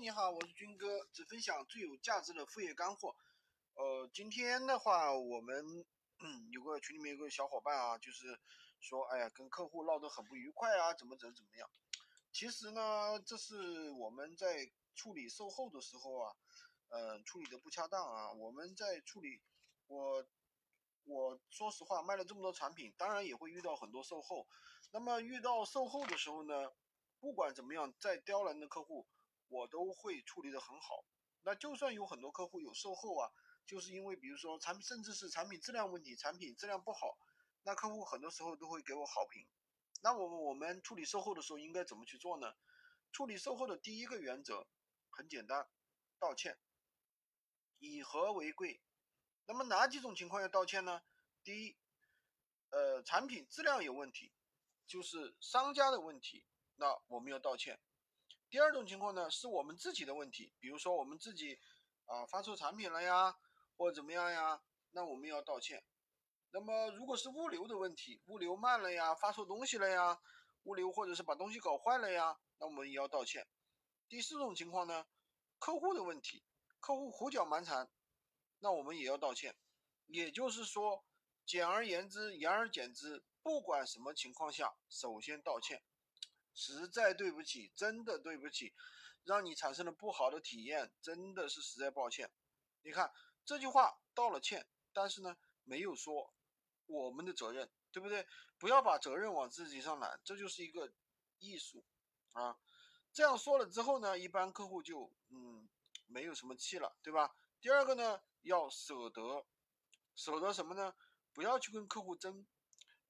你好，我是军哥，只分享最有价值的副业干货。呃，今天的话，我们有个群里面有个小伙伴啊，就是说，哎呀，跟客户闹得很不愉快啊，怎么怎么怎么样。其实呢，这是我们在处理售后的时候啊，呃，处理的不恰当啊。我们在处理，我我说实话，卖了这么多产品，当然也会遇到很多售后。那么遇到售后的时候呢，不管怎么样，再刁难的客户。我都会处理的很好。那就算有很多客户有售后啊，就是因为比如说产品，甚至是产品质量问题，产品质量不好，那客户很多时候都会给我好评。那我我们处理售后的时候应该怎么去做呢？处理售后的第一个原则很简单，道歉，以和为贵。那么哪几种情况要道歉呢？第一，呃，产品质量有问题，就是商家的问题，那我们要道歉。第二种情况呢，是我们自己的问题，比如说我们自己啊发错产品了呀，或者怎么样呀，那我们要道歉。那么如果是物流的问题，物流慢了呀，发错东西了呀，物流或者是把东西搞坏了呀，那我们也要道歉。第四种情况呢，客户的问题，客户胡搅蛮缠，那我们也要道歉。也就是说，简而言之，言而简之，不管什么情况下，首先道歉。实在对不起，真的对不起，让你产生了不好的体验，真的是实在抱歉。你看这句话道了歉，但是呢没有说我们的责任，对不对？不要把责任往自己上揽，这就是一个艺术啊。这样说了之后呢，一般客户就嗯没有什么气了，对吧？第二个呢，要舍得，舍得什么呢？不要去跟客户争，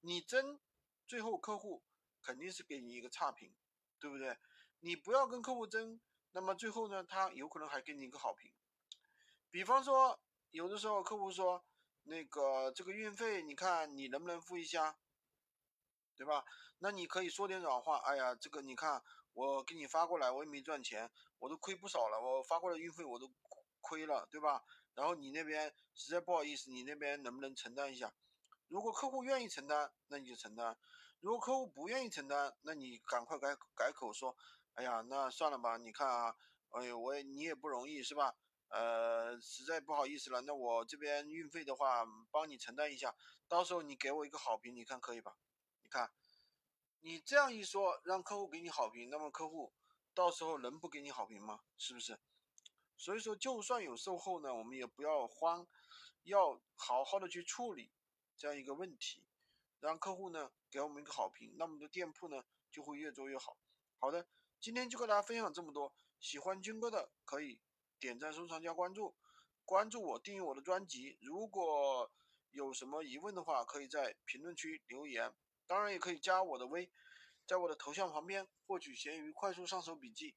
你争，最后客户。肯定是给你一个差评，对不对？你不要跟客户争，那么最后呢，他有可能还给你一个好评。比方说，有的时候客户说，那个这个运费，你看你能不能付一下，对吧？那你可以说点软话，哎呀，这个你看我给你发过来，我也没赚钱，我都亏不少了，我发过来运费我都亏了，对吧？然后你那边实在不好意思，你那边能不能承担一下？如果客户愿意承担，那你就承担。如果客户不愿意承担，那你赶快改改口说，哎呀，那算了吧。你看啊，哎呦，我也你也不容易是吧？呃，实在不好意思了，那我这边运费的话，帮你承担一下，到时候你给我一个好评，你看可以吧？你看，你这样一说，让客户给你好评，那么客户到时候能不给你好评吗？是不是？所以说，就算有售后呢，我们也不要慌，要好好的去处理这样一个问题。让客户呢给我们一个好评，那么的店铺呢就会越做越好。好的，今天就跟大家分享这么多。喜欢军哥的可以点赞、收藏、加关注，关注我，订阅我的专辑。如果有什么疑问的话，可以在评论区留言。当然也可以加我的微，在我的头像旁边获取闲鱼快速上手笔记。